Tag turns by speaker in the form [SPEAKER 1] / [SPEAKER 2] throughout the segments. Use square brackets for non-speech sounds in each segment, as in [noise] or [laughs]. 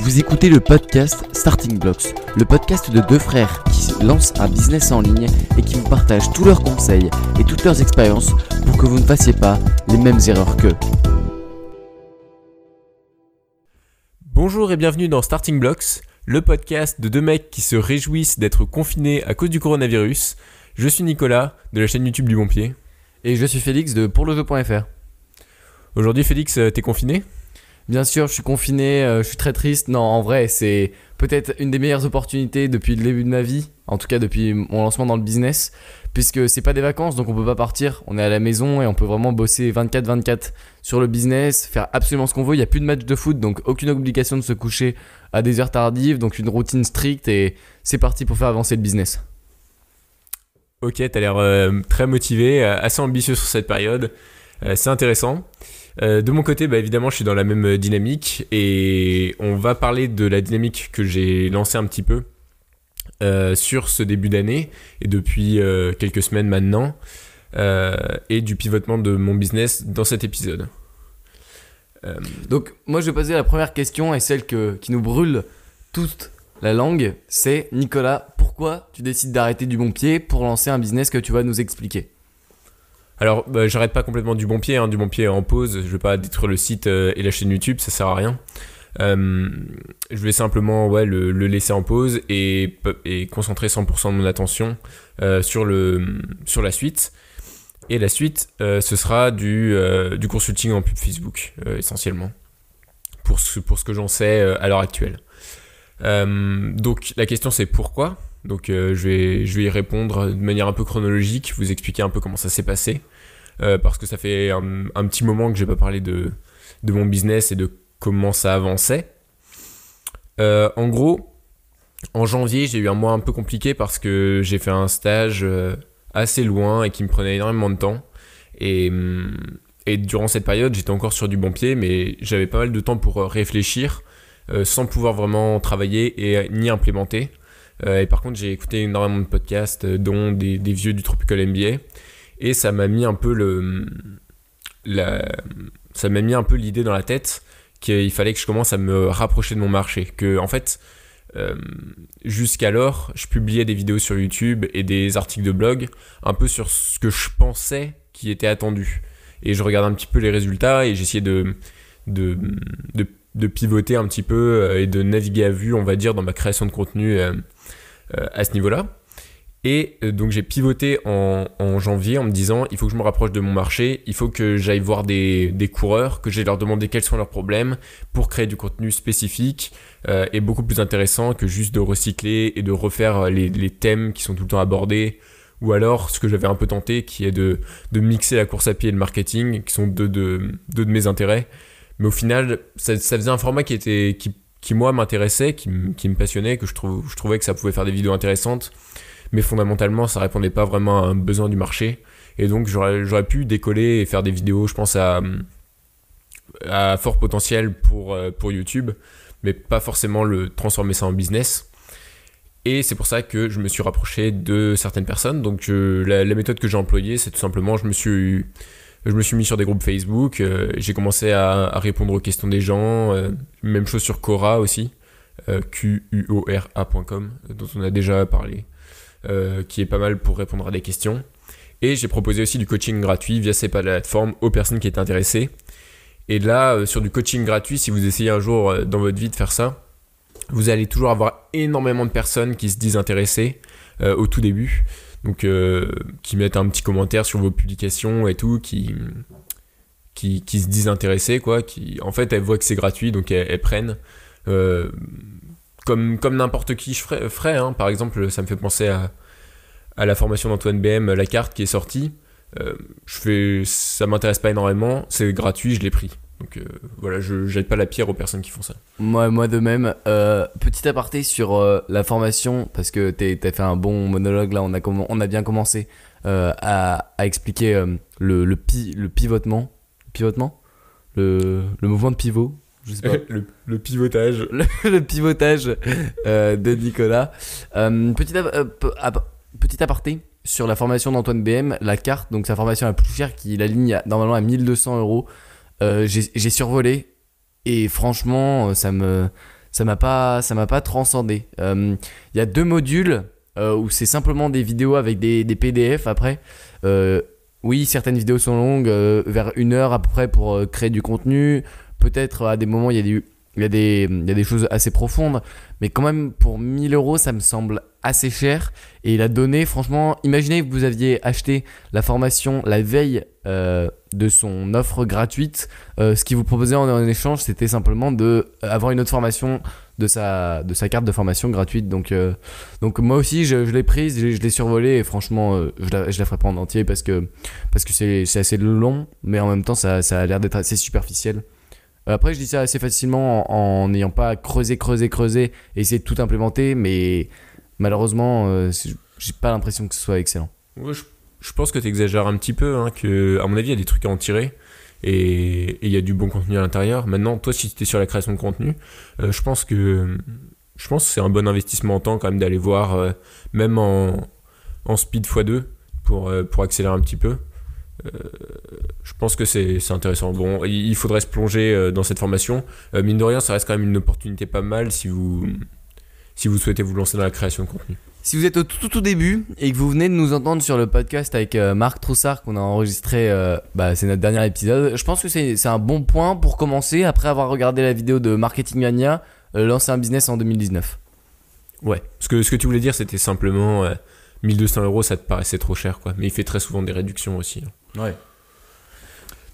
[SPEAKER 1] Vous écoutez le podcast Starting Blocks, le podcast de deux frères qui lancent un business en ligne et qui vous partagent tous leurs conseils et toutes leurs expériences pour que vous ne fassiez pas les mêmes erreurs qu'eux.
[SPEAKER 2] Bonjour et bienvenue dans Starting Blocks, le podcast de deux mecs qui se réjouissent d'être confinés à cause du coronavirus. Je suis Nicolas de la chaîne YouTube du Bon Pied.
[SPEAKER 1] Et je suis Félix de pourlejeu.fr.
[SPEAKER 2] Aujourd'hui Félix, euh, t'es confiné?
[SPEAKER 1] Bien sûr, je suis confiné, euh, je suis très triste. Non, en vrai, c'est peut-être une des meilleures opportunités depuis le début de ma vie, en tout cas depuis mon lancement dans le business, puisque c'est pas des vacances, donc on peut pas partir. On est à la maison et on peut vraiment bosser 24-24 sur le business, faire absolument ce qu'on veut. Il y a plus de match de foot, donc aucune obligation de se coucher à des heures tardives, donc une routine stricte et c'est parti pour faire avancer le business.
[SPEAKER 2] Ok, t'as l'air euh, très motivé, euh, assez ambitieux sur cette période. C'est intéressant. Euh, de mon côté, bah, évidemment, je suis dans la même dynamique et on va parler de la dynamique que j'ai lancée un petit peu euh, sur ce début d'année et depuis euh, quelques semaines maintenant euh, et du pivotement de mon business dans cet épisode. Euh,
[SPEAKER 1] Donc moi je vais poser la première question et celle qui nous brûle toute la langue, c'est Nicolas, pourquoi tu décides d'arrêter du bon pied pour lancer un business que tu vas nous expliquer?
[SPEAKER 2] Alors, bah, j'arrête pas complètement du bon pied, hein, du bon pied en pause. Je vais pas détruire le site euh, et la chaîne YouTube, ça sert à rien. Euh, je vais simplement le, laisser en pause et, concentrer 100% de mon attention euh, sur, la suite. Et la suite, ce sera du, consulting en pub Facebook, essentiellement, pour ce, que j'en sais à l'heure actuelle. Donc la question c'est pourquoi? Donc euh, je, vais, je vais y répondre de manière un peu chronologique, vous expliquer un peu comment ça s'est passé. Euh, parce que ça fait un, petit moment que j'ai pas parlé de, de mon business et de comment ça avançait. Euh, en gros, en janvier, j'ai eu un mois un peu compliqué parce que j'ai fait un stage assez loin et qui me prenait énormément de temps. Et, hum, et durant cette période, j'étais encore sur du bon pied, mais j'avais pas mal de temps pour réfléchir sans pouvoir vraiment travailler et ni implémenter. Euh, et par contre, j'ai écouté énormément de podcasts, euh, dont des, vieux du Tropical MBA. Et ça m'a mis un peu le. Ça m'a mis un peu l'idée dans la tête qu'il fallait que je commence à me rapprocher de mon marché. Que, en fait, euh, jusqu'alors, je publiais des vidéos sur YouTube et des articles de blog un peu sur ce que je pensais qui était attendu. Et je regardais un petit peu les résultats et j'essayais de, de, de, pivoter un petit peu et de naviguer à vue, on va dire, dans ma création de contenu à ce niveau-là. Et euh, donc j'ai pivoté en, en janvier en me disant il faut que je me rapproche de mon marché, il faut que j'aille voir des, des coureurs, que j'aille leur demander quels sont leurs problèmes pour créer du contenu spécifique euh, et beaucoup plus intéressant que juste de recycler et de refaire les, les thèmes qui sont tout le temps abordés. Ou alors ce que j'avais un peu tenté qui est de, de mixer la course à pied et le marketing, qui sont deux de, deux de mes intérêts. Mais au final, ça, ça faisait un format qui était qui, qui moi m'intéressait, qui, me passionnait, que je, je trouvais que ça pouvait faire des vidéos intéressantes. Mais fondamentalement ça répondait pas vraiment à un besoin du marché. Et donc j'aurais pu décoller et faire des vidéos je pense à à fort potentiel pour euh, pour YouTube mais pas forcément le transformer ça en business. Et c'est pour ça que je me suis rapproché de certaines personnes. Donc euh, la méthode que j'ai employée c'est tout simplement je me suis je me suis mis sur des groupes Facebook euh, j'ai commencé à, répondre aux questions des gens euh, même chose sur Quora aussi euh, Q-U-O-R-A.com dont on a déjà parlé qui est pas mal pour répondre à des questions. Et j'ai proposé aussi du coaching gratuit via ces plateformes aux personnes qui étaient intéressées. Et là, sur du coaching gratuit, si vous essayez un jour dans votre vie de faire ça, vous allez toujours avoir énormément de personnes qui se disent intéressées au tout début. Donc, euh, qui mettent un petit commentaire sur vos publications et tout, qui, qui, qui se disent intéressées, quoi. Qui, en fait, elles voient que c'est gratuit, donc elles, prennent. Euh, comme, comme n'importe qui je ferais, hein. par exemple, ça me fait penser à, à la formation d'Antoine BM, la carte qui est sortie. Euh, je fais, ça m'intéresse pas énormément, c'est gratuit, je l'ai pris. Donc euh, voilà, je jette pas la pierre aux personnes qui font ça.
[SPEAKER 1] Moi, moi de même. Euh, petit aparté sur euh, la formation, parce que t'as fait un bon monologue là, on a, on a bien commencé à, à expliquer le, le, pi- le pivotement. Pivotement? Le, le mouvement de pivot? Je sais pas. [laughs]
[SPEAKER 2] le, le pivotage.
[SPEAKER 1] le, le pivotage de Nicolas. Petit, petit aparté sur la formation d'Antoine BM, la carte, donc sa formation la plus chère qui l'aligne à- normalement à 1200 euros. Euh, J'ai survolé et franchement, euh, ça me, ça m'a pas, ça m'a pas transcendé. Euh, Il y a deux modules euh, où c'est simplement des vidéos avec des, des PDF après. Euh, oui, certaines vidéos sont longues, euh, vers une heure à peu près pour euh, créer du contenu. Peut-être à des moments, il y, a des- il y, a des- il y a des choses assez profondes. Mais quand même, pour 1000 euros, ça me semble assez cher. Et la donnée, franchement, imaginez que vous aviez acheté la formation la veille euh, de son offre gratuite. Euh, ce qu'il vous proposait en, échange, c'était simplement de euh, avoir une autre formation de sa, de sa carte de formation gratuite. Donc, donc moi aussi, je, l'ai prise, je, l'ai survolée et franchement, je, la, je la ferai pas en entier parce que parce que c'est c'est assez long, mais en même temps, ça, ça a l'air d'être assez superficiel. Euh, Après, je dis ça assez facilement en n'ayant pas creusé, creusé, creusé et essayé de tout implémenter, mais malheureusement, euh, j'ai pas l'impression que ce soit excellent.
[SPEAKER 2] Ouais, je, pense que tu exagères un petit peu, hein, que, à mon avis, il y a des trucs à en tirer. Et il y a du bon contenu à l'intérieur. Maintenant, toi, si tu es sur la création de contenu, euh, je pense que je pense c'est un bon investissement en temps quand même d'aller voir, euh, même en, en speed x2, pour, pour accélérer un petit peu. Euh, je pense que c'est intéressant. Bon, il faudrait se plonger euh, dans cette formation. Euh, mine de rien, ça reste quand même une opportunité pas mal si vous, si vous souhaitez vous lancer dans la création de contenu.
[SPEAKER 1] Si vous êtes au tout, tout, début et que vous venez de nous entendre sur le podcast avec euh, Marc Troussard qu'on a enregistré, euh, bah, c'est notre dernier épisode, je pense que c'est un bon point pour commencer après avoir regardé la vidéo de Marketing Mania, euh, lancer un business en 2019.
[SPEAKER 2] Ouais. Ce que, ce que tu voulais dire, c'était simplement euh, 1200 euros, ça te paraissait trop cher, quoi. Mais il fait très souvent des réductions aussi. hein.
[SPEAKER 1] Ouais.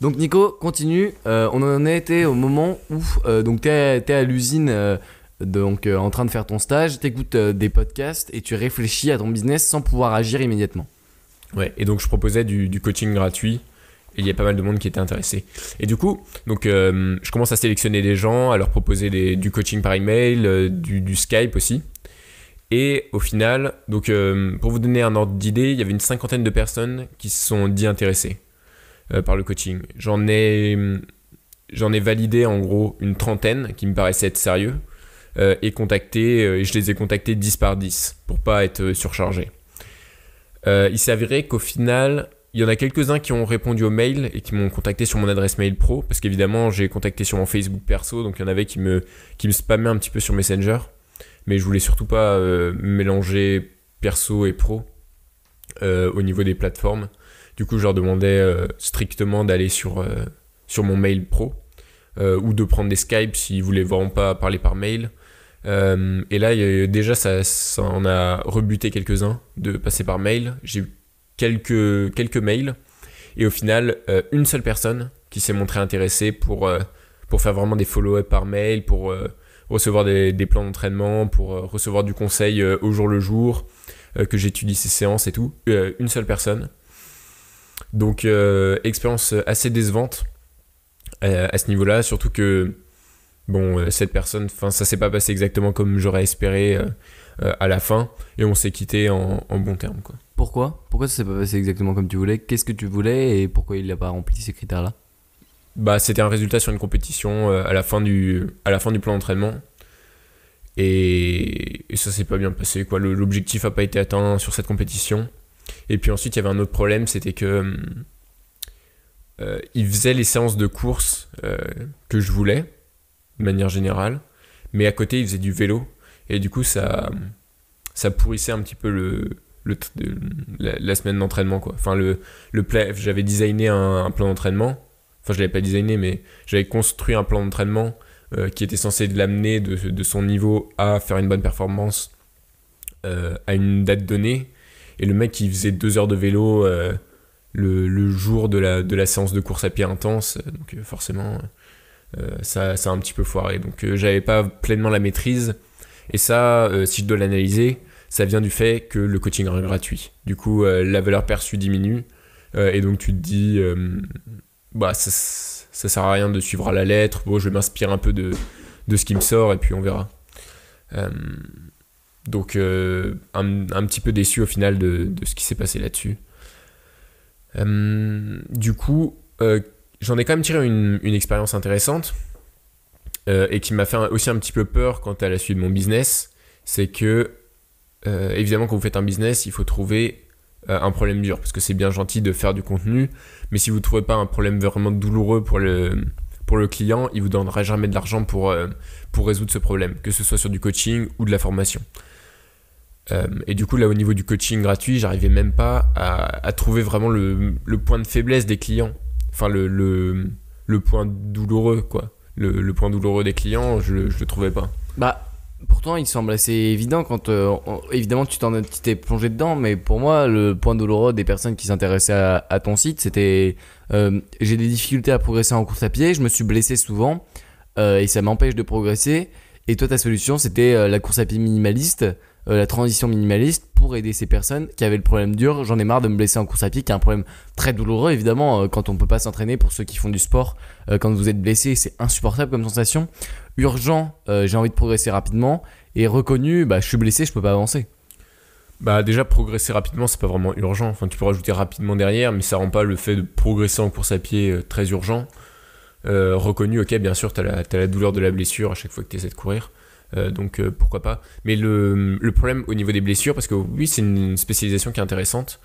[SPEAKER 1] Donc Nico, continue. Euh, on en a été au moment où euh, donc t'es es à l'usine, euh, donc euh, en train de faire ton stage, t'écoutes des podcasts et tu réfléchis à ton business sans pouvoir agir immédiatement.
[SPEAKER 2] Ouais. Et donc, je proposais du, du coaching gratuit. Et il y a pas mal de monde qui était intéressé. Et du coup, donc, je commence à sélectionner des gens, à leur proposer des- du coaching par email, du, du Skype aussi. Et au final, donc, euh, pour vous donner un ordre d'idée, il y avait une cinquantaine de personnes qui se sont dit intéressées euh, par le coaching. J'en ai, j'en ai validé en gros une trentaine qui me paraissaient être sérieux euh, et contacté, et je les ai contactés 10 par 10 pour pas être surchargé. Il s'est avéré qu'au final, il y en a quelques-uns qui ont répondu au mail et qui m'ont contacté sur mon adresse mail pro, parce qu'évidemment, j'ai contacté sur mon Facebook perso, donc il y en avait qui me, qui me spammaient un petit peu sur Messenger, mais je voulais surtout pas euh, mélanger perso et pro euh, au niveau des plateformes. Du coup, je leur demandais euh, strictement d'aller sur, sur mon mail pro, ou de prendre des Skype s'ils voulaient vraiment pas parler par mail. Et là, déjà, ça, en a rebuté quelques-uns de passer par mail. J'ai eu quelques, quelques mails. Et au final, une seule personne qui s'est montrée intéressée pour, pour faire vraiment des follow-up par mail, pour recevoir des, plans d'entraînement, pour euh, recevoir du conseil euh, au jour le jour, euh, que j'étudie ses séances et tout. Une seule personne. Donc, expérience assez décevante à ce niveau-là, surtout que bon, cette personne, enfin, ça s'est pas passé exactement comme j'aurais espéré à la fin, et on s'est quitté en, bons termes, quoi.
[SPEAKER 1] Pourquoi? Pourquoi ça s'est pas passé exactement comme tu voulais? Qu'est-ce que tu voulais et pourquoi il n'a pas rempli ces critères-là?
[SPEAKER 2] Bah, c'était un résultat sur une compétition euh, à la fin du, à la fin du plan d'entraînement. Et, ça s'est pas bien passé, quoi. L'objectif a pas été atteint sur cette compétition. Et puis ensuite, il y avait un autre problème, c'était que hum, euh, il faisait les séances de course euh, que je voulais, de manière générale, mais à côté, il faisait du vélo. Et du coup, ça, ça pourrissait un petit peu le, le la, semaine d'entraînement, quoi. Enfin, le, le j'avais designé un plan d'entraînement. Enfin, je l'avais pas designé, mais j'avais construit un plan d'entraînement euh, qui était censé l'amener de, son niveau à faire une bonne performance euh, à une date donnée. Et le mec, il faisait deux heures de vélo euh, le, jour de la, de la séance de course à pied intense. Donc, forcément, ça, ça a un petit peu foiré. Donc, j'avais pas pleinement la maîtrise. Et ça, si je dois l'analyser, ça vient du fait que le coaching est gratuit. Du coup, la valeur perçue diminue. Et donc, tu te dis, bah, ça, ça sert à rien de suivre à la lettre. Bon, je vais m'inspirer un peu de, ce qui me sort et puis on verra. Euh, donc, euh, un, petit peu déçu au final de, ce qui s'est passé là-dessus. Euh, du coup, j'en ai quand même tiré une, une expérience intéressante et qui m'a fait aussi un petit peu peur quant à la suite de mon business. C'est que, évidemment, quand vous faites un business, il faut trouver un problème dur parce que c'est bien gentil de faire du contenu, mais si vous ne trouvez pas un problème vraiment douloureux pour, le, pour le client, il vous donnera jamais de l'argent pour, euh, pour résoudre ce problème, que ce soit sur du coaching ou de la formation. Euh, et du coup, là, au niveau du coaching gratuit, j'arrivais même pas à, trouver vraiment le, point de faiblesse des clients. Enfin, le, le, le point douloureux, quoi. Le, le, point douloureux des clients, je, je le trouvais pas.
[SPEAKER 1] Bah, pourtant, il semble assez évident quand, euh, on- évidemment, tu t'es plongé dedans, mais pour moi, le point douloureux des personnes qui s'intéressaient à, ton site, c'était euh, j'ai des difficultés à progresser en course à pied, je me suis blessé souvent euh, et ça m'empêche de progresser. Et toi, ta solution, c'était la course à pied minimaliste, euh, la transition minimaliste pour aider ces personnes qui avaient le problème dur. J'en ai marre de me blesser en course à pied, qui est un problème très douloureux, évidemment, euh, quand on peut pas s'entraîner. Pour ceux qui font du sport, euh, quand vous êtes blessé, c'est insupportable comme sensation. Urgent, j'ai envie de progresser rapidement. Et reconnu, bah, je suis blessé, je peux pas avancer.
[SPEAKER 2] Bah déjà progresser rapidement c'est pas vraiment urgent. Enfin tu peux rajouter rapidement derrière, mais ça rend pas le fait de progresser en course à pied très urgent. Reconnu, ok bien sûr t'as la, t'as la douleur de la blessure à chaque fois que tu essaies de courir. Euh, donc euh, pourquoi pas. Mais le, problème au niveau des blessures, parce que oui c'est une spécialisation qui est intéressante,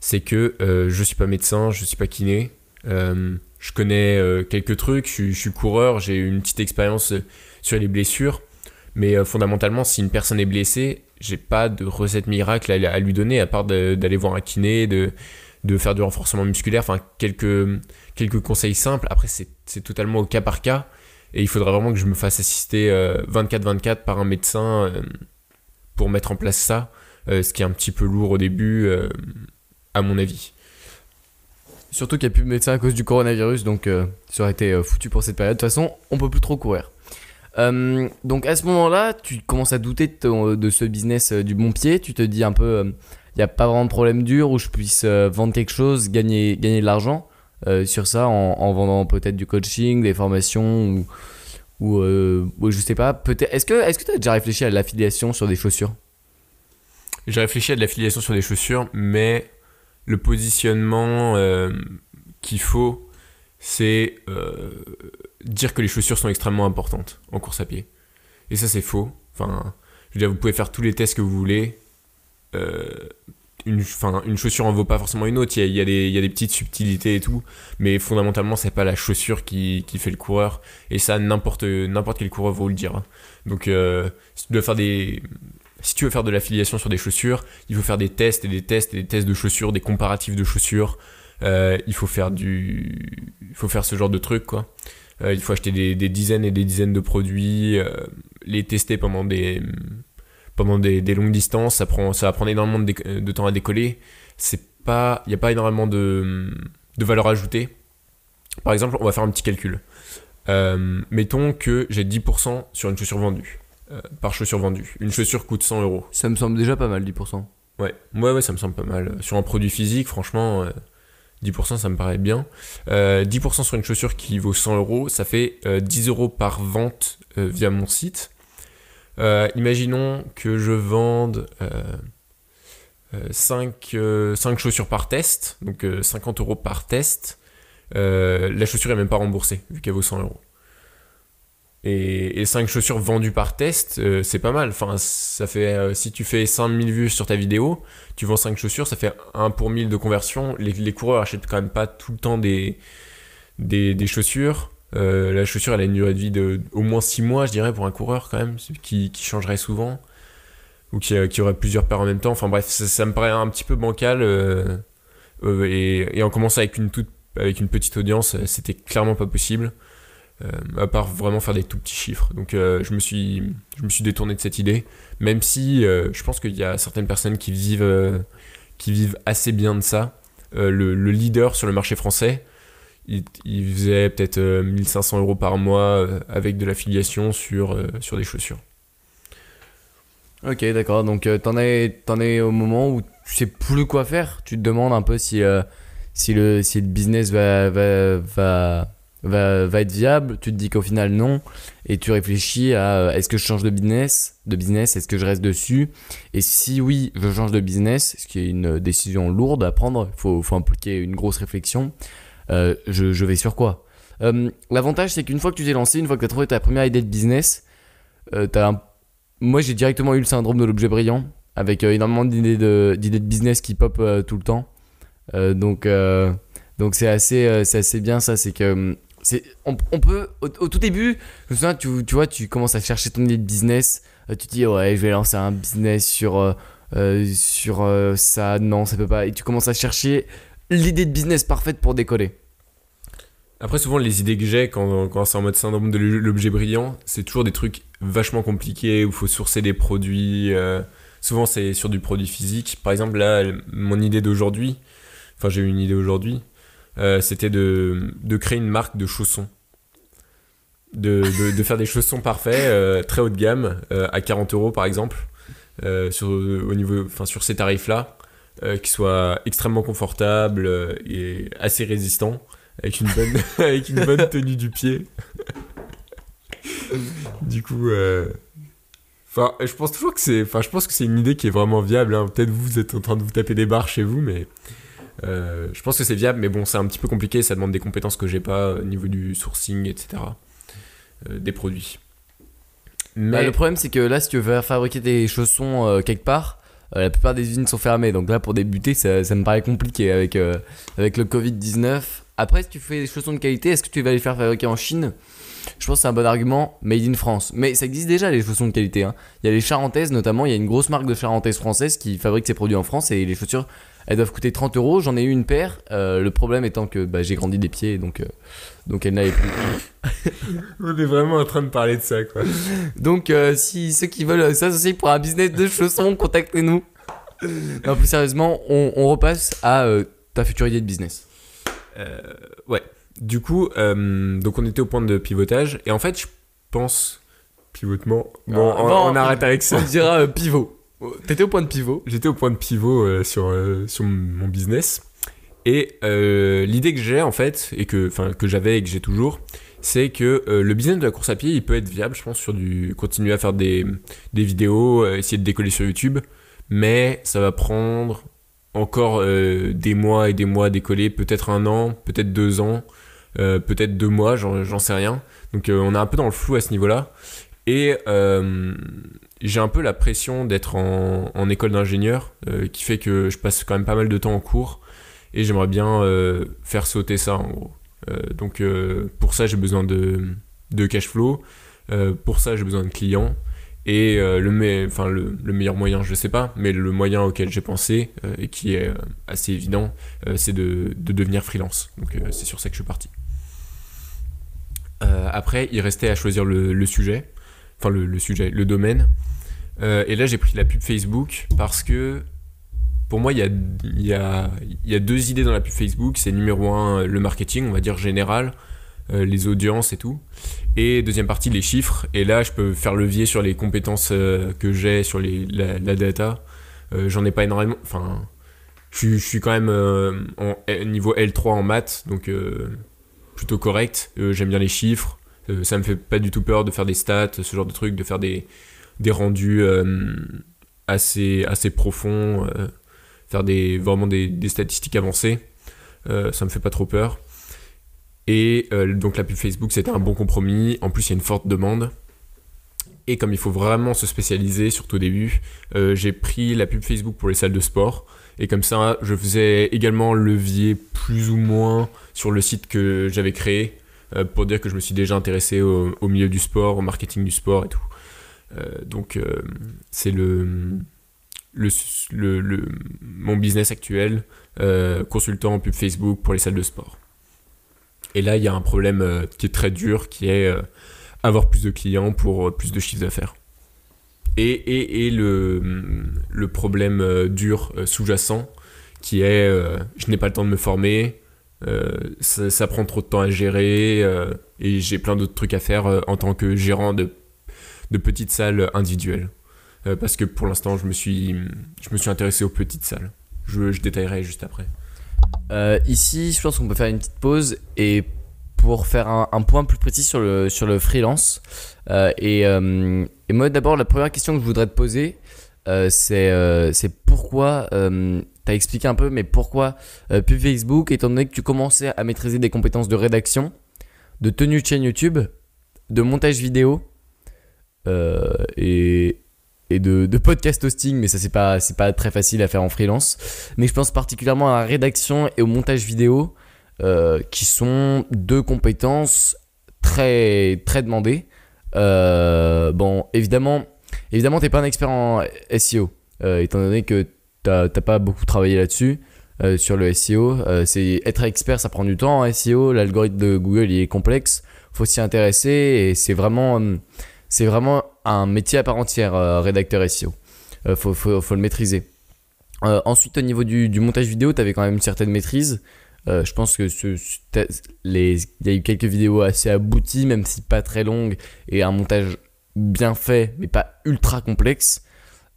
[SPEAKER 2] c'est que euh, je suis pas médecin, je suis pas kiné. Euh, je connais quelques trucs, je, suis- coureur, j'ai une petite expérience sur les blessures. Mais fondamentalement, si une personne est blessée, j'ai pas de recette miracle à, lui donner, à part d'aller voir un kiné, de, de faire du renforcement musculaire, enfin quelques, quelques conseils simples. Après, c'est totalement au cas par cas. Et il faudrait vraiment que je me fasse assister euh, 24-24 par un médecin euh, pour mettre en place ça, euh, ce qui est un petit peu lourd au début, euh, à mon avis.
[SPEAKER 1] Surtout qu'il n'y a plus de médecin à cause du coronavirus, donc euh, ça aurait été euh, foutu pour cette période. De toute façon, on peut plus trop courir. Euh, donc à ce moment-là, tu commences à douter de, ce business euh, du bon pied. Tu te dis un peu, il n'y a pas vraiment de problème dur où je puisse euh, vendre quelque chose, gagner, gagner de l'argent euh, sur ça en, en vendant peut-être du coaching, des formations ou, ou, euh, je sais pas. Peut-être. Est-ce que que tu as déjà réfléchi à l'affiliation sur des chaussures?
[SPEAKER 2] J'ai réfléchi à de l'affiliation sur des chaussures, mais le positionnement euh, qu'il faut, c'est euh, dire que les chaussures sont extrêmement importantes en course à pied. Et ça, c'est faux. Enfin, je veux dire, vous pouvez faire tous les tests que vous voulez. Une, enfin, une chaussure en vaut pas forcément une autre. Il y a, y a y a des petites subtilités et tout. Mais fondamentalement, c'est pas la chaussure qui, qui fait le coureur. Et ça, n'importe quel coureur vous le dira. Donc, euh, si tu dois faire des, si tu veux faire de l'affiliation sur des chaussures, il faut faire des tests et des tests et des tests de chaussures, des comparatifs de chaussures. Euh, il faut faire du, il faut faire ce genre de trucs quoi. Euh, il faut acheter des, des dizaines et des dizaines de produits, euh, les tester pendant des, pendant des, des longues distances. Ça prend, ça va prendre énormément de, temps à décoller. C'est pas, il n'y a pas énormément de, de valeur ajoutée. Par exemple, on va faire un petit calcul. Euh, mettons que j'ai 10% sur une chaussure vendue. Euh, par chaussure vendue. Une chaussure coûte 100 euros.
[SPEAKER 1] Ça me semble déjà pas mal, 10%.
[SPEAKER 2] Ouais, ouais, ouais, ça me semble pas mal. Sur un produit physique, franchement, euh, 10% ça me paraît bien. Euh, 10% sur une chaussure qui vaut 100 euros, ça fait euh, 10 euros par vente euh, via mon site. Euh, imaginons que je vende 5, chaussures par test, donc euh, 50 euros par test. Euh, la chaussure est même pas remboursée, vu qu'elle vaut 100 euros. Et, et 5 chaussures vendues par test, euh, c'est pas mal. Euh, si tu fais 5000 vues sur ta vidéo, tu vends 5 chaussures, ça fait 1 pour 1000 de conversion. Les, les coureurs achètent quand même pas tout le temps des chaussures. Euh, la chaussure, elle a une durée de vie de au moins 6 mois, je dirais, pour un coureur quand même, qui, qui changerait souvent. Ou qui, euh, qui aurait plusieurs paires en même temps. Enfin bref, ça, me paraît un petit peu bancal. euh, et, en commençant avec une, toute, avec une petite audience, c'était clairement pas possible. À part vraiment faire des tout petits chiffres. Donc je, me suis, je me suis détourné de cette idée, même si je pense qu'il y a certaines personnes qui vivent, qui vivent assez bien de ça. Le leader sur le marché français, il, faisait peut-être euh, 1500 euros par mois euh, avec de l'affiliation sur, euh, sur des chaussures.
[SPEAKER 1] Ok, d'accord. Donc, euh, t'en es, t'en es au moment où tu sais plus quoi faire. Tu te demandes un peu si, euh, si, le, si le business va, va, va, va, va être viable. Tu te dis qu'au final, non. Et tu réfléchis à euh, est-ce que je change de business, de business Est-ce que je reste dessus? Et si oui, je change de business, ce qui est une décision lourde à prendre, il faut, faut impliquer une grosse réflexion, euh, je, je vais sur quoi Euh, L'avantage, c'est qu'une fois que tu t'es lancé, une fois que tu as trouvé ta première idée de business, euh, un moi, j'ai directement eu le syndrome de l'objet brillant, avec euh, énormément d'idées de, de business qui pop euh, tout le temps. Euh, donc, euh, donc c'est assez, euh, assez bien ça, c'est que peut au, tout début je tu, vois tu commences à chercher ton idée de business euh, tu te dis ouais je vais lancer un business sur euh, euh, sur euh, ça non ça peut pas et tu commences à chercher l'idée de business parfaite pour décoller
[SPEAKER 2] Après, souvent, les idées que j'ai quand, quand c'est en mode syndrome de l'objet brillant, c'est toujours des trucs vachement compliqués où il faut sourcer des produits. euh, souvent, c'est sur du produit physique. Par exemple, là, mon idée d'aujourd'hui, enfin, j'ai eu une idée aujourd'hui, euh, c'était de, créer une marque de chaussons. De, faire des chaussons parfaits, euh, très haut de gamme, à 40 euros par exemple, sur ces tarifs-là, euh, qui soient extrêmement confortables euh, et assez résistants avec une bonne, [laughs] avec une bonne tenue du pied. [laughs] du coup, euh, enfin, je pense toujours que c'est, enfin, je pense que c'est une idée qui est vraiment viable. hein. Peut-être vous, vous êtes en train de vous taper des barres chez vous, mais je pense que c'est viable. Mais bon, c'est un petit peu compliqué. Ça demande des compétences que j'ai pas au niveau du sourcing, etc. des produits.
[SPEAKER 1] Bah, le problème c'est que là si tu veux fabriquer des chaussons euh, quelque part la plupart des usines sont fermées donc là pour débuter ça, me paraît compliqué avec, euh, avec le Covid 19 après si tu fais des chaussons de qualité est-ce que tu vas les faire fabriquer en Chine? Je pense que c'est un bon argument made in France. Mais ça existe déjà les chaussons de qualité hein. il y a les charentaises notamment il y a une grosse marque de charentaises française qui fabrique ses produits en France et les chaussures elles doivent coûter 30 euros j'en ai eu une paire euh, le problème étant que bah, j'ai grandi des pieds donc, euh, donc elle n'avait plus [laughs]
[SPEAKER 2] on est vraiment en train de parler de ça, quoi.
[SPEAKER 1] Donc, euh, si ceux qui veulent s'associer pour un business de chaussons, [laughs] contactez-nous. Non, plus sérieusement, on, on repasse à euh, ta future idée de business.
[SPEAKER 2] Euh, ouais. Du coup, euh, donc on était au point de pivotage et en fait, je pense pivotement. Bon,
[SPEAKER 1] Ah,
[SPEAKER 2] on,
[SPEAKER 1] bon,
[SPEAKER 2] on arrête avec ça.
[SPEAKER 1] On dira euh, pivot. T'étais au point de pivot.
[SPEAKER 2] J'étais au point de pivot euh, sur, euh, sur mon business. Et euh, l'idée que j'ai en fait, et que, que j'avais et que j'ai toujours, c'est que le business de la course à pied, il peut être viable, je pense, sur du. continuer à faire des, des vidéos, essayer de décoller sur YouTube, mais ça va prendre encore des mois et des mois à décoller, peut-être un an, peut-être deux ans, peut-être deux mois, j'en sais rien. Donc on est un peu dans le flou à ce niveau-là. Et j'ai un peu la pression d'être en, école d'ingénieur, euh, qui fait que je passe quand même pas mal de temps en cours, et j'aimerais bien euh, faire sauter ça en gros. Euh, donc pour ça j'ai besoin de, de cash flow, pour ça j'ai besoin de clients, et le, meilleur moyen, je sais pas, mais le moyen auquel j'ai pensé, et qui est assez évident, c'est de, de devenir freelance. Donc c'est sur ça que je suis parti. Après, il restait à choisir le, sujet, enfin le sujet, le domaine. Euh, et là, j'ai pris la pub Facebook parce que pour moi, il y a, deux idées dans la pub Facebook. C'est numéro un, le marketing, on va dire général, euh, les audiences et tout. Et deuxième partie, les chiffres. Et là, je peux faire levier sur les compétences euh, que j'ai, sur la, la data. Euh, J'en ai pas énormément. Enfin, je, suis- quand même euh, en L- niveau L3 en maths, donc euh, plutôt correct. Euh, J'aime bien les chiffres. Euh, ça me fait pas du tout peur de faire des stats, ce genre de trucs, de faire des, des rendus euh, assez, assez profonds, euh, faire des, vraiment des, des statistiques avancées. Euh, ça me fait pas trop peur. Et donc la pub Facebook, c'était un bon compromis. En plus, il y a une forte demande. Et comme il faut vraiment se spécialiser, surtout au début, j'ai pris la pub Facebook pour les salles de sport. Et comme ça, je faisais également levier plus ou moins sur le site que j'avais créé pour dire que je me suis déjà intéressé au milieu du sport, au marketing du sport et tout. Euh, donc euh, c'est le, mon business actuel, euh, consultant en pub Facebook pour les salles de sport. Et là, il y a un problème qui est très dur, qui est avoir plus de clients pour plus de chiffre d'affaires. Et, et, et le, le problème dur sous-jacent, qui est je n'ai pas le temps de me former, ça, prend trop de temps à gérer, et j'ai plein d'autres trucs à faire en tant que gérant de, de petites salles individuelles. Euh, parce que pour l'instant, je, me suis- je me suis intéressé aux petites salles. Je, je détaillerai juste après.
[SPEAKER 1] Euh, ici, je pense qu'on peut faire une petite pause et pour faire un, point plus précis sur le, sur le freelance. Euh, et, moi, d'abord, la première question que je voudrais te poser, c'est pourquoi, tu as expliqué un peu, mais pourquoi euh, pub Facebook, étant donné que tu commençais à maîtriser des compétences de rédaction, de tenue de chaîne YouTube, de montage vidéo et, et de, de podcast hosting, mais ça, c'est pas, c'est pas très facile à faire en freelance. Mais je pense particulièrement à la rédaction et au montage vidéo. euh, qui sont deux compétences très, très demandées. Euh, bon, évidemment, évidemment, t'es pas un expert en SEO, euh, étant donné que t'as pas beaucoup travaillé là-dessus. euh, sur le SEO, Euh, c'est être expert, ça prend du temps en SEO. L'algorithme de Google il est complexe, faut s'y intéresser et c'est vraiment, hum, c'est vraiment un métier à part entière, euh, rédacteur SEO. Euh, faut, le maîtriser. Euh, ensuite, au niveau du, montage vidéo, tu quand même une certaine maîtrise. Je pense que il y a eu quelques vidéos assez abouties, même si pas très longues, et un montage bien fait, mais pas ultra complexe.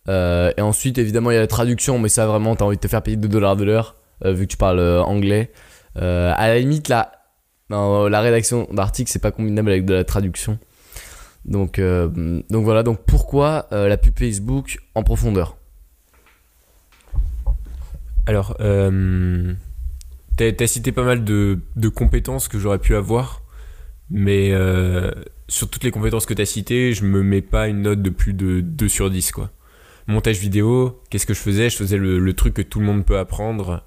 [SPEAKER 1] Et ensuite, évidemment, il y a la traduction, mais ça vraiment, t'as envie de te faire payer 2 dollars de l'heure, vu que tu parles anglais. À la limite, la rédaction d'articles, c'est pas combinable avec de la traduction. Donc, euh, donc voilà, donc pourquoi euh, la pub Facebook en profondeur?
[SPEAKER 2] Alors, euh, t'as t'as cité pas mal de, compétences que j'aurais pu avoir, mais sur toutes les compétences que t'as citées, je me mets pas une note de plus de 2 sur 10, quoi. Montage vidéo, qu'est-ce que je faisais? Je faisais le, truc que tout le monde peut apprendre,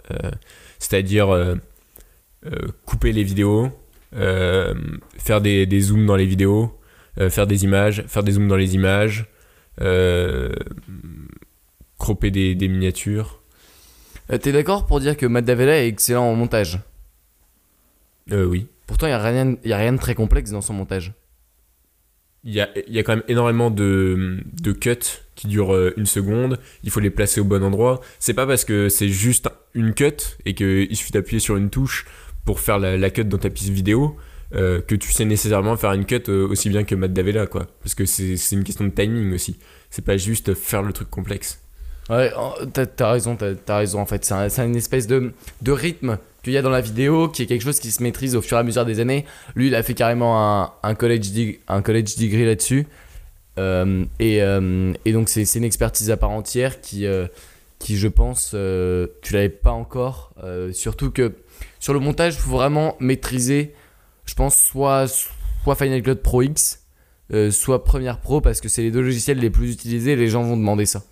[SPEAKER 2] c'est-à-dire couper les vidéos, faire des, des zooms dans les vidéos, faire des images, faire des zooms dans les images, euh, cropper des, des miniatures.
[SPEAKER 1] Euh, T'es d'accord pour dire que Matt Davella est excellent en montage?
[SPEAKER 2] Euh, oui.
[SPEAKER 1] Pourtant, il n'y a, rien- y a rien de très complexe dans son montage.
[SPEAKER 2] Il y a, y a quand même énormément de, de cuts qui durent euh, une seconde. Il faut les placer au bon endroit. C'est pas parce que c'est juste une cut et qu'il suffit d'appuyer sur une touche pour faire la, la cut dans ta piste vidéo euh, que tu sais nécessairement faire une cut euh, aussi bien que Matt Davella, quoi. Parce que c'est une question de timing aussi. C'est pas juste faire le truc complexe.
[SPEAKER 1] Ouais, t'as raison, t'as raison en fait. C'est un- une espèce de, de rythme qu'il y a dans la vidéo, qui est quelque chose qui se maîtrise au fur et à mesure des années. Lui, il a fait carrément un, un college, un college degree là-dessus. Euh, et, et donc, c'est une expertise à part entière qui, qui je pense, tu l'avais pas encore. Surtout que sur le montage, il faut vraiment maîtriser, je pense, soit, soit Final Cut Pro X, euh, soit Premiere Pro, parce que c'est les deux logiciels les plus utilisés et les gens vont demander ça.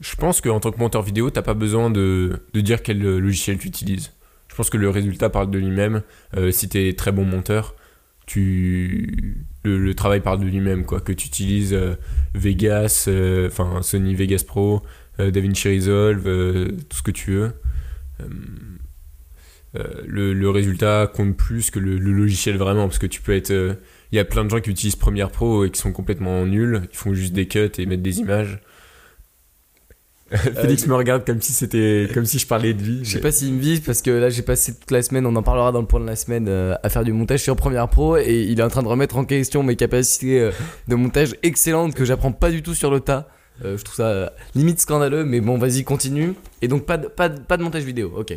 [SPEAKER 2] Je pense qu'en tant que monteur vidéo, t'as pas besoin de, dire quel euh, logiciel tu utilises. Je pense que le résultat parle de lui-même. Euh, si t'es très bon monteur, tu le, travail parle de lui-même quoi. Que tu utilises Vegas, enfin Sony Vegas Pro, DaVinci Resolve, tout ce que tu veux. Euh, euh, le, le résultat compte plus que le, le logiciel vraiment parce que tu peux être euh, il y a plein de gens qui utilisent Premiere Pro et qui sont complètement nuls ils font juste des cuts et mettent des images [laughs] Félix me regarde comme si c'était comme si je parlais de lui.
[SPEAKER 1] Je sais pas s'il me vise parce que là j'ai passé toute la semaine, on en parlera dans le point de la semaine, euh, à faire du montage sur Premiere Pro et il est en train de remettre en question mes capacités euh, de montage excellentes que j'apprends pas du tout sur le tas. Euh, je trouve ça euh, limite scandaleux, mais bon, vas-y, continue. Et donc pas de, pas de, pas de montage vidéo, ok.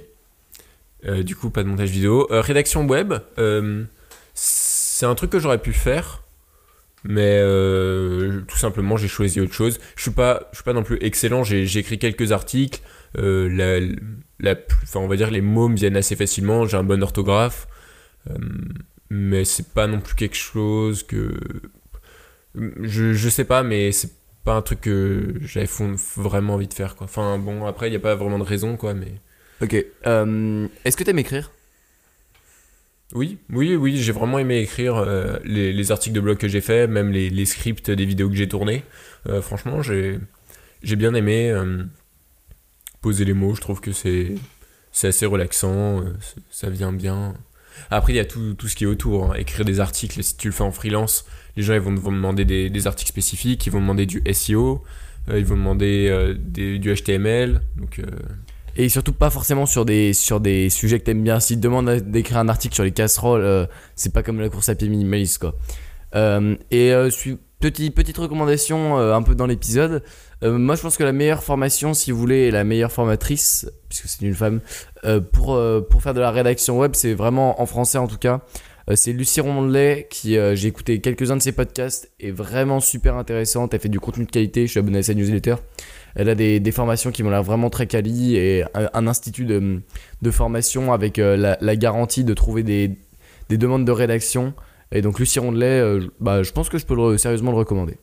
[SPEAKER 2] Euh, du coup, pas de montage vidéo. Euh, rédaction web, euh, c'est un truc que j'aurais pu faire, mais tout simplement j'ai choisi autre chose. Je suis pas, suis pas non plus excellent. J'ai écrit quelques articles. Enfin, on va dire les mots me viennent assez facilement. J'ai un bon orthographe, mais c'est pas non plus quelque chose que je, sais pas, mais c'est pas un truc que j'avais vraiment envie de faire. Enfin bon, après il y a pas vraiment de raison quoi, mais
[SPEAKER 1] Ok. Euh, Est-ce que t'aimes écrire?
[SPEAKER 2] Oui, oui, oui, j'ai vraiment aimé écrire euh, les, les articles de blog que j'ai fait, même les, scripts des vidéos que j'ai tournées. Euh, franchement, j'ai bien aimé poser les mots. Je trouve que c'est assez relaxant, ça vient bien. Après, il y a tout, tout ce qui est autour. hein. Écrire des articles, si tu le fais en freelance, les gens ils vont, vont demander des, des articles spécifiques, ils vont demander du SEO, ils vont demander du HTML. Donc,
[SPEAKER 1] Et surtout pas forcément sur des, sur des sujets que t'aimes bien. Si te demande d'écrire un article sur les casseroles, euh, c'est pas comme la course à pied minimaliste quoi. Euh, et euh, petite recommandation euh, un peu dans l'épisode. Moi je pense que la meilleure formation, si vous voulez, et la meilleure formatrice, puisque c'est une femme, pour, pour faire de la rédaction web, c'est vraiment en français en tout cas. C'est Lucie Rondelet qui, j'ai écouté quelques-uns de ses podcasts, est vraiment super intéressante. Elle fait du contenu de qualité, je suis abonné à sa newsletter. Elle a des, formations qui m'ont l'air vraiment très quali et un, institut de, formation avec euh, la, garantie de trouver des, des demandes de rédaction. Et donc Lucie Rondelet, euh, bah, je pense que je peux sérieusement le recommander.